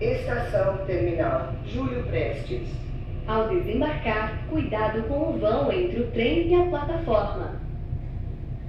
Estação Terminal Júlio Prestes. Ao desembarcar, cuidado com o vão entre o trem e a plataforma.